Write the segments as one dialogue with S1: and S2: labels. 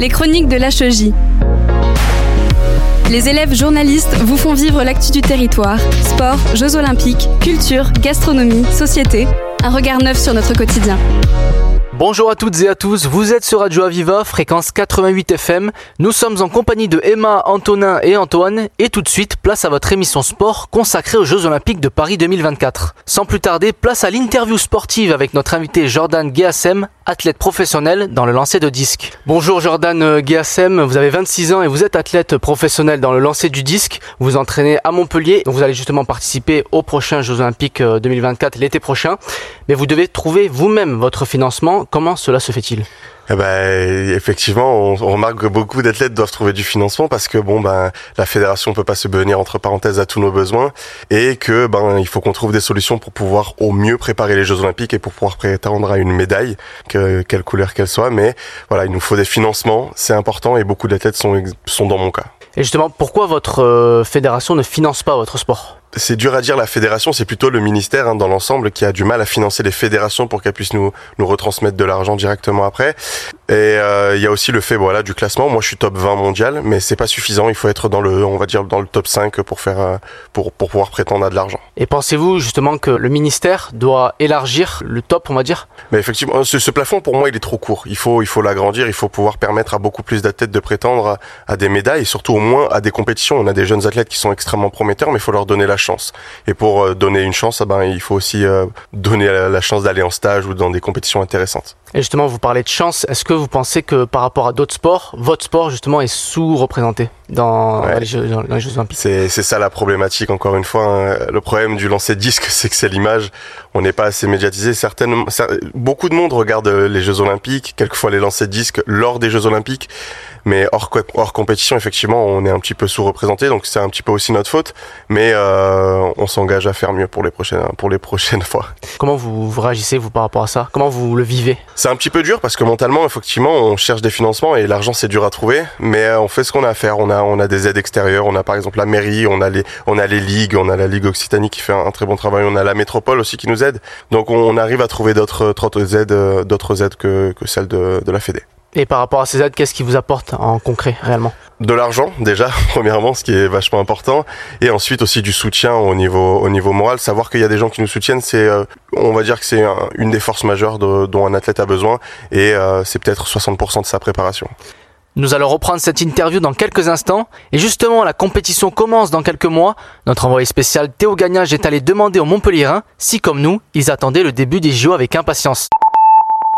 S1: Les chroniques de l'HEJ. Les élèves journalistes vous font vivre l'actu du territoire. Sport, Jeux olympiques, culture, gastronomie, société. Un regard neuf sur notre quotidien.
S2: Bonjour à toutes et à tous, vous êtes sur Radio Aviva, fréquence 88 FM. Nous sommes en compagnie de Emma, Antonin et Antoine et tout de suite, place à votre émission sport consacrée aux Jeux Olympiques de Paris 2024. Sans plus tarder, place à l'interview sportive avec notre invité Jordan Guassem, athlète professionnel dans le lancer de disque. Bonjour Jordan Guassem, vous avez 26 ans et vous êtes athlète professionnel dans le lancer du disque. Vous vous entraînez à Montpellier, donc vous allez justement participer aux prochains Jeux Olympiques 2024 l'été prochain. Mais vous devez trouver vous-même votre financement Comment cela se fait-il?
S3: Eh ben, effectivement, on, remarque que beaucoup d'athlètes doivent trouver du financement parce que bon ben la fédération peut pas se venir entre parenthèses à tous nos besoins et que ben il faut qu'on trouve des solutions pour pouvoir au mieux préparer les Jeux Olympiques et pour pouvoir prétendre à une médaille, que, quelle couleur qu'elle soit. Mais voilà, il nous faut des financements, c'est important et beaucoup d'athlètes sont sont dans mon cas.
S2: Et justement, pourquoi votre euh, fédération ne finance pas votre sport?
S3: C'est dur à dire la fédération, c'est plutôt le ministère hein, dans l'ensemble qui a du mal à financer les fédérations pour qu'elles puissent nous, nous retransmettre de l'argent directement après. Et euh, il y a aussi le fait voilà du classement. Moi je suis top 20 mondial, mais c'est pas suffisant. Il faut être dans le on va dire dans le top 5 pour faire euh, pour pour pouvoir prétendre à de l'argent.
S2: Et pensez-vous justement que le ministère doit élargir le top, on va dire?
S3: Mais effectivement, ce, ce, plafond pour moi il est trop court. Il faut il faut l'agrandir. Il faut pouvoir permettre à beaucoup plus d'athlètes de prétendre à, à, des médailles et surtout au moins à des compétitions. On a des jeunes athlètes qui sont extrêmement prometteurs, mais il faut leur donner la chance. Et pour euh, donner une chance, eh ben, il faut aussi euh, donner la chance d'aller en stage ou dans des compétitions intéressantes.
S2: Et justement, vous parlez de chance. Est-ce que vous pensez que par rapport à d'autres sports, votre sport justement est sous-représenté? Dans, les Jeux, Olympiques
S3: C'est ça la problématique. Encore une fois, hein. le problème du lancer de disque, c'est que c'est l'image. On n'est pas assez médiatisé. Certaines, beaucoup de monde regarde les Jeux Olympiques, quelquefois les lancers de disque lors des Jeux Olympiques. Mais hors, hors compétition, effectivement, on est un petit peu sous-représenté, donc c'est un petit peu aussi notre faute. Mais euh, on s'engage à faire mieux pour les prochaines, pour les prochaines fois.
S2: Comment vous, réagissez vous par rapport à ça? Comment vous le vivez?
S3: C'est un petit peu dur parce que mentalement, effectivement, on cherche des financements et l'argent c'est dur à trouver, mais euh, on fait ce qu'on a à faire. On a, on a des aides extérieures, on a par exemple la mairie, on a les, on a les ligues, on a la Ligue Occitanie qui fait un, très bon travail, on a la métropole aussi qui nous aide. Donc on, arrive à trouver d'autres, aides, euh, d'autres aides que, que celles de, de la Fédé.
S2: Et par rapport à ces aides, qu'est-ce qui vous apporte en concret, réellement?
S3: De l'argent, déjà, premièrement, ce qui est vachement important. Et ensuite aussi du soutien au niveau, au niveau moral. Savoir qu'il y a des gens qui nous soutiennent, c'est, euh, on va dire que c'est une des forces majeures dont un athlète a besoin. Et euh, c'est peut-être 60% de sa préparation.
S2: Nous allons reprendre cette interview dans quelques instants. Et justement, la compétition commence dans quelques mois. Notre envoyé spécial Théo Gagnage est allé demander aux Montpellierins si, comme nous, ils attendaient le début des JO avec impatience.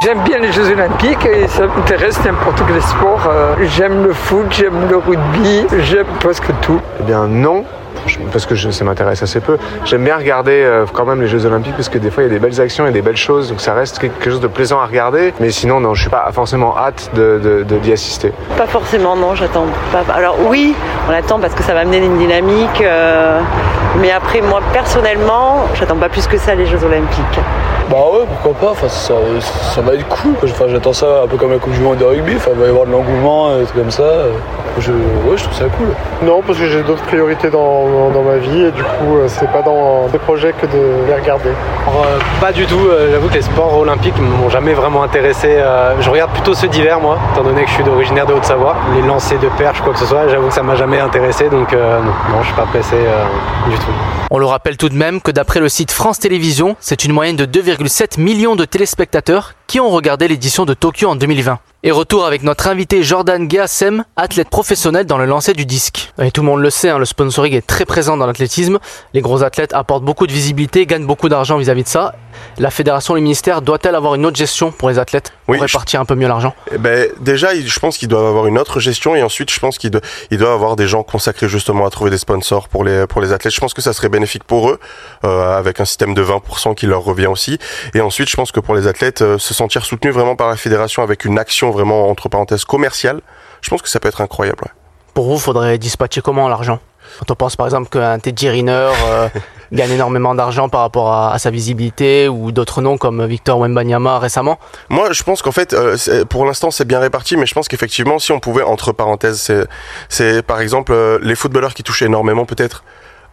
S4: J'aime bien les Jeux Olympiques et ça m'intéresse n'importe quel sport. Euh, j'aime le foot, j'aime le rugby, j'aime presque tout.
S5: Eh bien non, parce que ça m'intéresse assez peu. J'aime bien regarder euh, quand même les Jeux Olympiques parce que des fois il y a des belles actions et des belles choses, donc ça reste quelque chose de plaisant à regarder. Mais sinon, non, je suis pas forcément hâte de, d'y assister.
S6: Pas forcément, non, j'attends pas. Alors oui, on attend parce que ça va amener une dynamique. Euh, mais après, moi personnellement, j'attends pas plus que ça les Jeux Olympiques.
S7: Bah ouais, pourquoi pas, enfin, ça, ça va être cool. Enfin, j'attends ça un peu comme la Coupe du Monde de rugby, enfin, il va y avoir de l'engouement, et tout comme ça. Je, ouais, je trouve ça cool.
S8: Non, parce que j'ai d'autres priorités dans, dans, ma vie et du coup, euh, c'est pas dans des projets que de les regarder.
S9: Euh, pas du tout. Euh, j'avoue que les sports olympiques m'ont jamais vraiment intéressé. je regarde plutôt ceux d'hiver, moi, étant donné que je suis d'originaire de Haute-Savoie. Les lancers de perche, quoi que ce soit, j'avoue que ça m'a jamais intéressé, donc non, non, je suis pas pressé du tout.
S2: On le rappelle tout de même que d'après le site France Télévisions, c'est une moyenne de 2,7 millions de téléspectateurs qui ont regardé l'édition de Tokyo en 2020. Et retour avec notre invité Jordan Gassem, athlète professionnel dans le lancer du disque. Et tout le monde le sait, hein, le sponsoring est très présent dans l'athlétisme. Les gros athlètes apportent beaucoup de visibilité, gagnent beaucoup d'argent vis-à-vis de ça. La fédération, le ministère, doit-elle avoir une autre gestion pour les athlètes pour répartir un peu mieux l'argent?
S3: Eh ben, Déjà, je pense qu'ils doivent avoir une autre gestion et ensuite, je pense qu'ils doivent avoir des gens consacrés justement à trouver des sponsors pour les, pour les athlètes. Je pense que ça serait bénéfique pour eux, euh, avec un système de 20% qui leur revient aussi. Et ensuite, je pense que pour les athlètes, euh, se sentir soutenus vraiment par la fédération avec une action vraiment entre parenthèses commerciale, je pense que ça peut être incroyable.
S2: Pour vous, faudrait dispatcher comment l'argent? Quand on pense par exemple qu'un Teddy Riner euh, gagne énormément d'argent par rapport à, sa visibilité ou d'autres noms comme Victor Wembanyama récemment?
S3: Moi, je pense qu'en fait, euh, pour l'instant, c'est bien réparti, mais je pense qu'effectivement, si on pouvait, entre parenthèses, c'est par exemple euh, les footballeurs qui touchaient énormément peut-être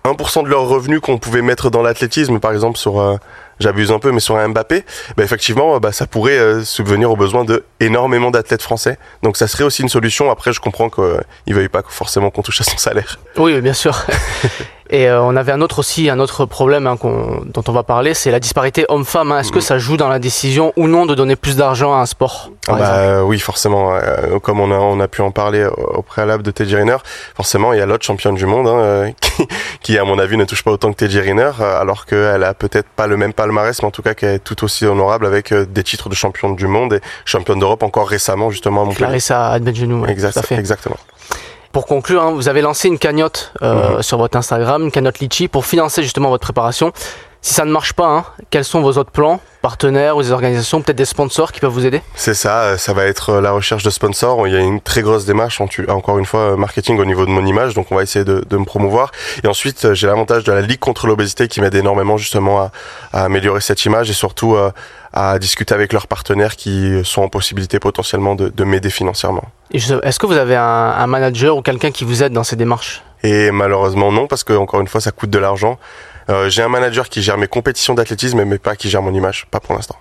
S3: 1% de leurs revenus qu'on pouvait mettre dans l'athlétisme, par exemple sur euh, j'abuse un peu, mais sur un Mbappé, bah, effectivement, bah, ça pourrait euh, subvenir aux besoins de énormément d'athlètes français. Donc ça serait aussi une solution. Après, je comprends qu'il ne veuille pas forcément qu'on touche à son salaire.
S2: Oui, bien sûr. Et euh, on avait un autre aussi, un autre problème hein, dont on va parler, c'est la disparité homme-femme. Hein. Est-ce que mm. ça joue dans la décision ou non de donner plus d'argent à un sport
S3: ah bah, Oui, forcément. Euh, comme on a, on a pu en parler au préalable de Teddy Riner, forcément, il y a l'autre championne du monde hein, qui, qui, à mon avis, ne touche pas autant que Teddy Riner, alors qu'elle a peut-être pas le même palmarès, mais en tout cas qu'elle est tout aussi honorable avec euh, des titres de championne du monde et championne d'Europe encore récemment, justement. À
S2: Montpellier. Clarissa Adbenjenou.
S3: Exact, exactement.
S2: Pour conclure, hein, vous avez lancé une cagnotte euh, mhm. sur votre Instagram, une cagnotte Litchi, pour financer justement votre préparation. Si ça ne marche pas, hein, quels sont vos autres plans Partenaires ou des organisations, peut-être des sponsors qui peuvent vous aider?
S3: C'est ça, euh, ça va être euh, la recherche de sponsors. Il y a une très grosse démarche, encore une fois, marketing au niveau de mon image, donc on va essayer de, me promouvoir. Et ensuite, j'ai l'avantage de la Ligue contre l'obésité qui m'aide énormément justement à, améliorer cette image et surtout à discuter avec leurs partenaires qui sont en possibilité potentiellement de, de m'aider financièrement.
S2: Est-ce que vous avez un, manager ou quelqu'un qui vous aide dans ces démarches?
S3: Et malheureusement non, parce que encore une fois, ça coûte de l'argent. Euh, j'ai un manager qui gère mes compétitions d'athlétisme, mais pas qui gère mon image, pas pour l'instant.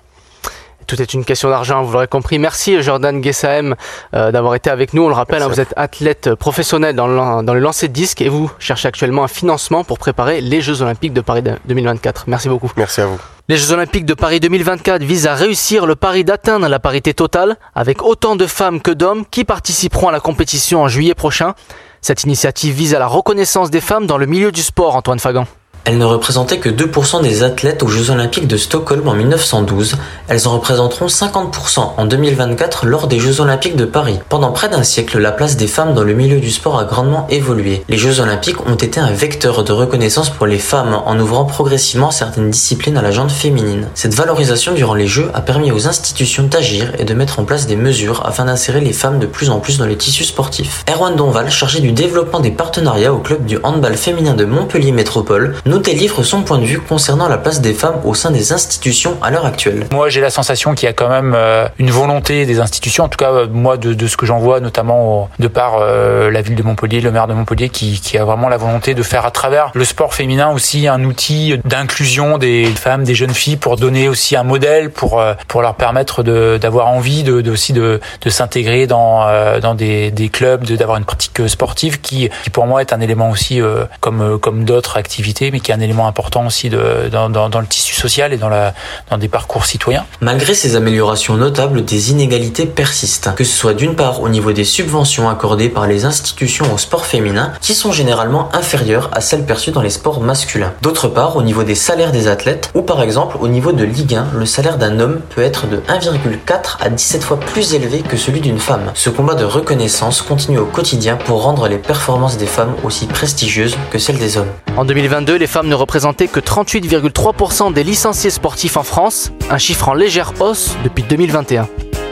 S2: Tout est une question d'argent, vous l'aurez compris. Merci Jordan Guessaem euh, d'avoir été avec nous. On le rappelle, hein, vous êtes athlète professionnel dans le, dans le lancer de disque et vous cherchez actuellement un financement pour préparer les Jeux Olympiques de Paris 2024. Merci beaucoup.
S3: Merci à vous.
S2: Les Jeux Olympiques de Paris 2024 visent à réussir le pari d'atteindre la parité totale avec autant de femmes que d'hommes qui participeront à la compétition en juillet prochain. Cette initiative vise à la reconnaissance des femmes dans le milieu du sport, Antoine Fagan.
S10: Elles ne représentaient que 2% des athlètes aux Jeux Olympiques de Stockholm en 1912. Elles en représenteront 50% en 2024 lors des Jeux Olympiques de Paris. Pendant près d'un siècle, la place des femmes dans le milieu du sport a grandement évolué. Les Jeux Olympiques ont été un vecteur de reconnaissance pour les femmes en ouvrant progressivement certaines disciplines à la gente féminine. Cette valorisation durant les Jeux a permis aux institutions d'agir et de mettre en place des mesures afin d'insérer les femmes de plus en plus dans les tissus sportifs. Erwan Donval, chargé du développement des partenariats au club du handball féminin de Montpellier Métropole, notait livre son point de vue concernant la place des femmes au sein des institutions à l'heure actuelle.
S11: Moi, j'ai la sensation qu'il y a quand même euh, une volonté des institutions, en tout cas, euh, moi, de, ce que j'en vois, notamment de par euh, la ville de Montpellier, le maire de Montpellier, qui, a vraiment la volonté de faire à travers le sport féminin aussi un outil d'inclusion des femmes, des jeunes filles, pour donner aussi un modèle, pour, pour leur permettre d'avoir envie de, de, aussi de, de s'intégrer dans, dans des, des clubs, d'avoir une pratique sportive qui, qui, pour moi, est un élément aussi, comme, comme d'autres activités, mais qui est un élément important aussi de, dans, dans, le tissu social et dans, la, dans des parcours citoyens.
S10: Malgré ces améliorations notables, des inégalités persistent, que ce soit d'une part au niveau des subventions accordées par les institutions au sport féminin, qui sont généralement inférieures à celles perçues dans les sports masculins. D'autre part, au niveau des salaires des athlètes, ou par exemple au niveau de Ligue 1, le salaire d'un homme peut être de 1,4 à 17 fois plus élevé que celui d'une femme. Ce combat de reconnaissance continue au quotidien pour rendre les performances des femmes aussi prestigieuses que celles des hommes.
S2: En 2022, les femmes ne représentaient que 38,3% des licenciés sportifs en France, un chiffre en légère hausse depuis 2021.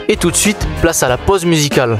S2: Et tout de suite, place à la pause musicale.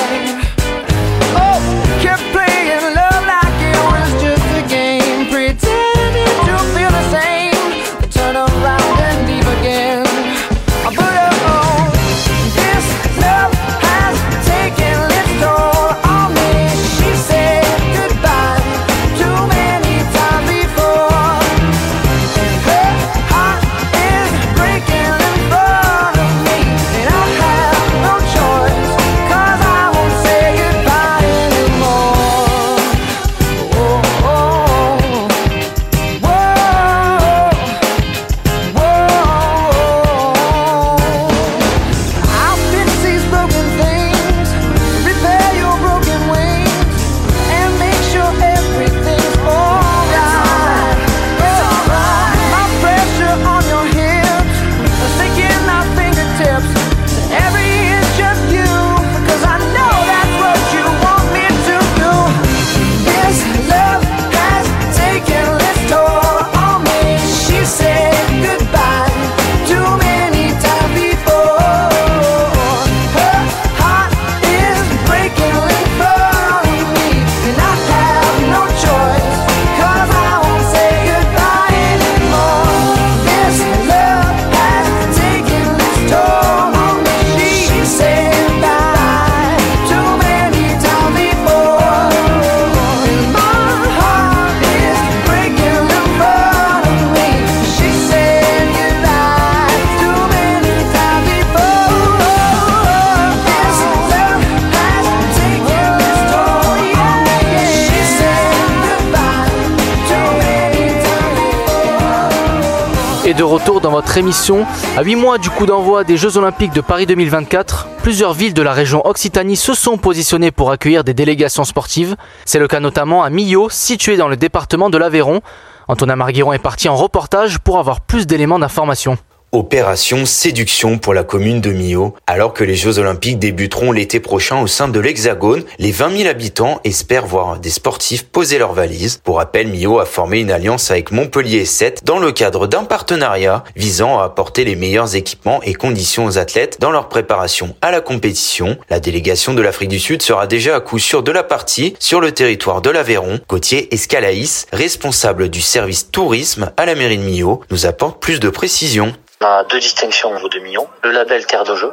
S2: De retour dans votre émission. À 8 mois du coup d'envoi des Jeux Olympiques de Paris 2024, plusieurs villes de la région Occitanie se sont positionnées pour accueillir des délégations sportives. C'est le cas notamment à Millau, situé dans le département de l'Aveyron. Antonin Marguiron est parti en reportage pour avoir plus d'éléments d'information.
S12: Opération séduction pour la commune de Millau. Alors que les Jeux Olympiques débuteront l'été prochain au sein de l'Hexagone, les 20 000 habitants espèrent voir des sportifs poser leurs valises. Pour rappel, Millau a formé une alliance avec Montpellier 7 dans le cadre d'un partenariat visant à apporter les meilleurs équipements et conditions aux athlètes dans leur préparation à la compétition. La délégation de l'Afrique du Sud sera déjà à coup sûr de la partie sur le territoire de l'Aveyron. Gauthier Escalaïs, responsable du service tourisme à la mairie de Millau, nous apporte plus de précisions.
S13: On a deux distinctions au niveau de Millon. Le label Terre de jeu,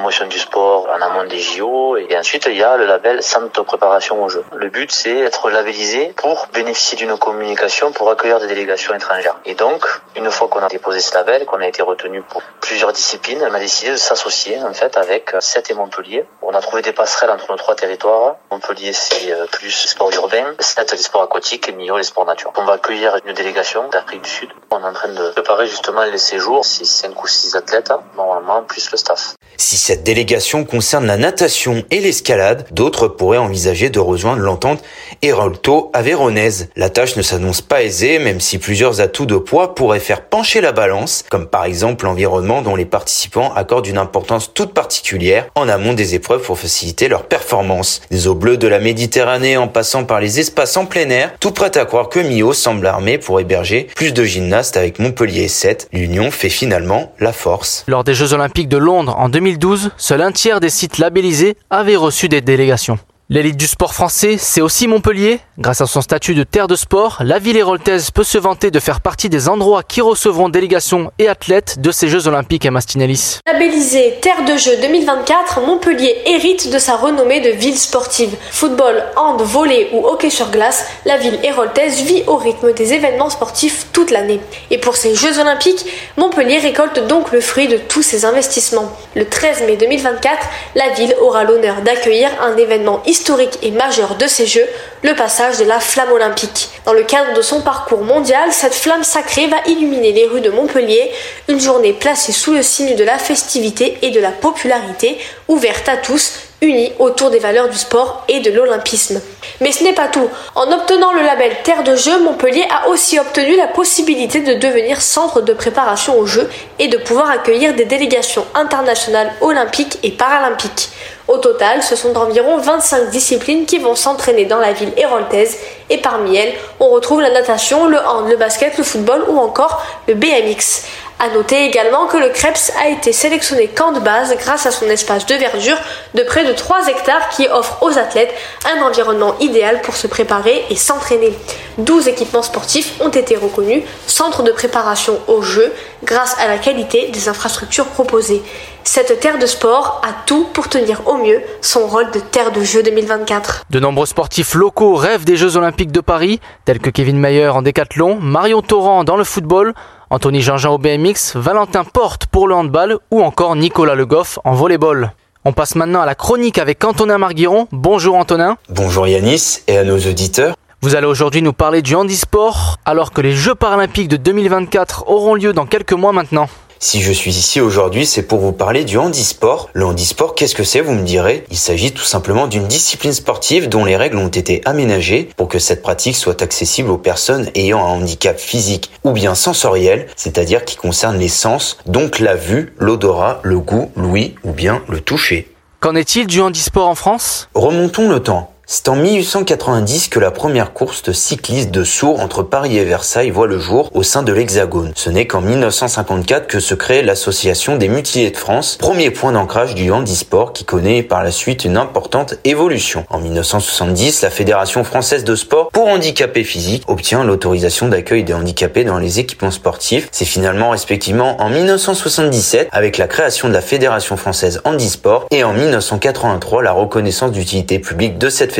S13: promotion du sport en amont des JO. Et ensuite, il y a le label Centre préparation au jeu. Le but, c'est d'être labellisé pour bénéficier d'une communication pour accueillir des délégations étrangères. Et donc, une fois qu'on a déposé ce label, qu'on a été retenu pour plusieurs disciplines, on a décidé de s'associer, en fait, avec Sète et Montpellier. On a trouvé des passerelles entre nos trois territoires. Montpellier, c'est plus sport urbain. Sète, les sports aquatiques et Millau, les sports nature. On va accueillir une délégation d'Afrique du Sud. On est en train de préparer justement les séjours. 5 ou 6 athlètes, hein, normalement, plus le staff.
S12: Si cette délégation concerne la natation et l'escalade, d'autres pourraient envisager de rejoindre l'entente Hérolto Aveyronnaise. La tâche ne s'annonce pas aisée, même si plusieurs atouts de poids pourraient faire pencher la balance, comme par exemple l'environnement dont les participants accordent une importance toute particulière en amont des épreuves pour faciliter leur performance. Des eaux bleues de la Méditerranée en passant par les espaces en plein air, tout prêt à croire que Mio semble armé pour héberger plus de gymnastes avec Montpellier 7. L'union fait finalement la force.
S2: Lors des Jeux Olympiques de Londres en 2012, seul un tiers des sites labellisés avaient reçu des délégations. L'élite du sport français, c'est aussi Montpellier. Grâce à son statut de terre de sport, la ville héroltaise peut se vanter de faire partie des endroits qui recevront délégations et athlètes de ces Jeux Olympiques à Mastinellis.
S14: Labellisé Terre de Jeux 2024, Montpellier hérite de sa renommée de ville sportive. Football, hand, volley ou hockey sur glace, la ville héroltaise vit au rythme des événements sportifs toute l'année. Et pour ces Jeux Olympiques, Montpellier récolte donc le fruit de tous ses investissements. Le 13 mai 2024, la ville aura l'honneur d'accueillir un événement historique historique et majeur de ces Jeux, le passage de la flamme olympique. Dans le cadre de son parcours mondial, cette flamme sacrée va illuminer les rues de Montpellier, une journée placée sous le signe de la festivité et de la popularité, ouverte à tous, unis autour des valeurs du sport et de l'olympisme. Mais ce n'est pas tout. En obtenant le label Terre de Jeux, Montpellier a aussi obtenu la possibilité de devenir centre de préparation aux Jeux et de pouvoir accueillir des délégations internationales olympiques et paralympiques. Au total, ce sont environ 25 disciplines qui vont s'entraîner dans la ville héroltaise et parmi elles, on retrouve la natation, le hand, le basket, le football ou encore le BMX. A noter également que le Krebs a été sélectionné camp de base grâce à son espace de verdure de près de 3 hectares qui offre aux athlètes un environnement idéal pour se préparer et s'entraîner. 12 équipements sportifs ont été reconnus centre de préparation aux Jeux grâce à la qualité des infrastructures proposées. Cette terre de sport a tout pour tenir au mieux son rôle de terre de jeu 2024.
S2: De nombreux sportifs locaux rêvent des Jeux Olympiques de Paris, tels que Kevin Mayer en décathlon, Marion Torrent dans le football, Anthony Jean-Jean au BMX, Valentin Porte pour le handball ou encore Nicolas Le Goff en volleyball. On passe maintenant à la chronique avec Antonin Marguiron. Bonjour Antonin.
S12: Bonjour Yanis et à nos auditeurs.
S2: Vous allez aujourd'hui nous parler du handisport alors que les Jeux paralympiques de 2024 auront lieu dans quelques mois maintenant.
S12: Si je suis ici aujourd'hui, c'est pour vous parler du handisport. Le handisport, qu'est-ce que c'est, vous me direz? Il s'agit tout simplement d'une discipline sportive dont les règles ont été aménagées pour que cette pratique soit accessible aux personnes ayant un handicap physique ou bien sensoriel, c'est-à-dire qui concerne les sens, donc la vue, l'odorat, le goût, l'ouïe ou bien le toucher.
S2: Qu'en est-il du handisport en France?
S12: Remontons le temps. C'est en 1890 que la première course de cyclistes de sourds entre Paris et Versailles voit le jour au sein de l'Hexagone. Ce n'est qu'en 1954 que se crée l'association des mutilés de France, premier point d'ancrage du handisport qui connaît par la suite une importante évolution. En 1970, la Fédération française de sport pour handicapés physiques obtient l'autorisation d'accueil des handicapés dans les équipements sportifs. C'est finalement respectivement en 1977 avec la création de la Fédération française handisport et en 1983 la reconnaissance d'utilité publique de cette fédération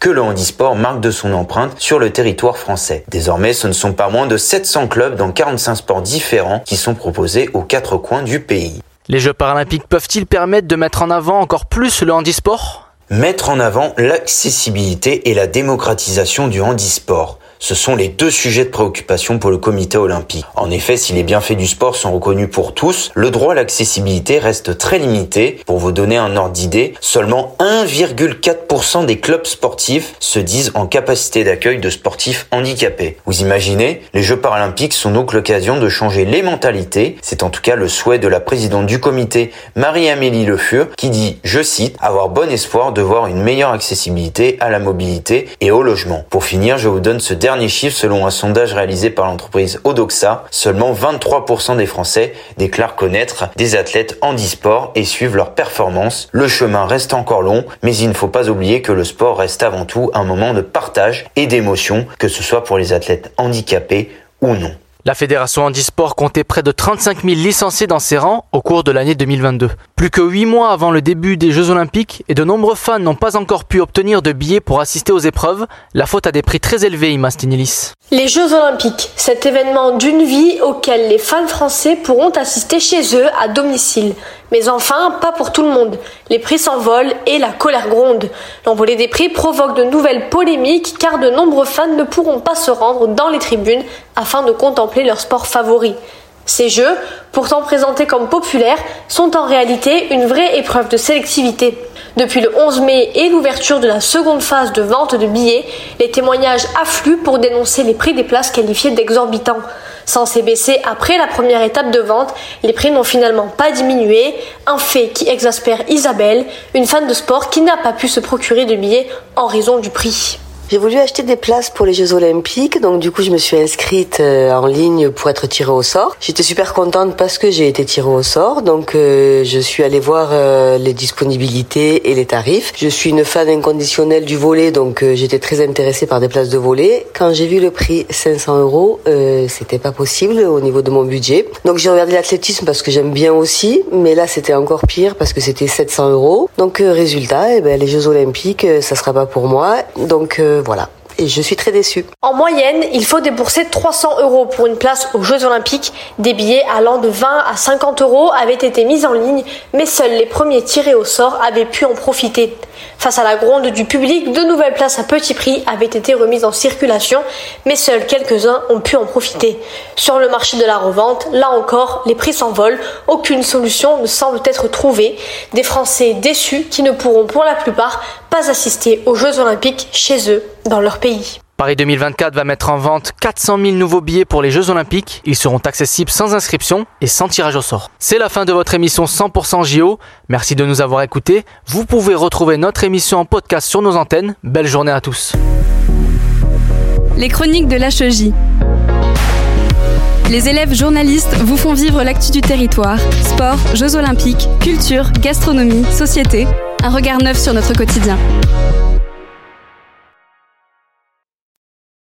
S12: que le handisport marque de son empreinte sur le territoire français. Désormais, ce ne sont pas moins de 700 clubs dans 45 sports différents qui sont proposés aux quatre coins du pays.
S2: Les Jeux paralympiques peuvent-ils permettre de mettre en avant encore plus le handisport?
S12: Mettre en avant l'accessibilité et la démocratisation du handisport. Ce sont les deux sujets de préoccupation pour le comité olympique. En effet, si les bienfaits du sport sont reconnus pour tous, le droit à l'accessibilité reste très limité. Pour vous donner un ordre d'idée, seulement 1,4% des clubs sportifs se disent en capacité d'accueil de sportifs handicapés. Vous imaginez Les Jeux paralympiques sont donc l'occasion de changer les mentalités. C'est en tout cas le souhait de la présidente du comité, Marie-Amélie Le Fur, qui dit, je cite, avoir bon espoir de voir une meilleure accessibilité à la mobilité et au logement. Pour finir, je vous donne ce dernier chiffre selon un sondage réalisé par l'entreprise Odoxa. Seulement 23% des Français déclarent connaître des athlètes handisport et suivent leur performance. Le chemin reste encore long, mais il ne faut pas oublier que le sport reste avant tout un moment de partage et d'émotion, que ce soit pour les athlètes handicapés ou non.
S2: La fédération handisport comptait près de 35 000 licenciés dans ses rangs au cours de l'année 2022. Plus que 8 mois avant le début des Jeux Olympiques et de nombreux fans n'ont pas encore pu obtenir de billets pour assister aux épreuves, la faute a des prix très élevés, Ima Stinilis.
S14: Les Jeux Olympiques, cet événement d'une vie auquel les fans français pourront assister chez eux à domicile. Mais enfin, pas pour tout le monde. Les prix s'envolent et la colère gronde. L'envolée des prix provoque de nouvelles polémiques car de nombreux fans ne pourront pas se rendre dans les tribunes afin de contempler leur sport favori. Ces jeux, pourtant présentés comme populaires, sont en réalité une vraie épreuve de sélectivité. Depuis le 11 mai et l'ouverture de la seconde phase de vente de billets, les témoignages affluent pour dénoncer les prix des places qualifiées d'exorbitants. Censés baisser après la première étape de vente, les prix n'ont finalement pas diminué, un fait qui exaspère Isabelle, une fan de sport qui n'a pas pu se procurer de billets en raison du prix.
S15: J'ai voulu acheter des places pour les Jeux Olympiques, donc du coup je me suis inscrite euh, en ligne pour être tirée au sort. J'étais super contente parce que j'ai été tirée au sort, donc euh, je suis allée voir euh, les disponibilités et les tarifs. Je suis une fan inconditionnelle du volet, donc j'étais très intéressée par des places de volet. Quand j'ai vu le prix 500 euros, c'était pas possible au niveau de mon budget. Donc j'ai regardé l'athlétisme parce que j'aime bien aussi, mais là c'était encore pire parce que c'était 700 euros. Donc résultat, eh ben, les Jeux Olympiques, ça sera pas pour moi. Donc voilà. Et je suis très déçue.
S14: En moyenne, il faut débourser 300 euros pour une place aux Jeux Olympiques. Des billets allant de 20 à 50 euros avaient été mis en ligne, mais seuls les premiers tirés au sort avaient pu en profiter. Face à la gronde du public, de nouvelles places à petit prix avaient été remises en circulation, mais seuls quelques-uns ont pu en profiter. Sur le marché de la revente, là encore, les prix s'envolent, aucune solution ne semble être trouvée. Des Français déçus qui ne pourront pour la plupart pas assister aux Jeux Olympiques chez eux, dans leur pays.
S2: Paris 2024 va mettre en vente 400 000 nouveaux billets pour les Jeux Olympiques. Ils seront accessibles sans inscription et sans tirage au sort. C'est la fin de votre émission 100% JO. Merci de nous avoir écoutés. Vous pouvez retrouver notre émission en podcast sur nos antennes. Belle journée à tous.
S1: Les chroniques de l'HEJ. Les élèves journalistes vous font vivre l'actu du territoire. Sport, Jeux olympiques, culture, gastronomie, société. Un regard neuf sur notre quotidien.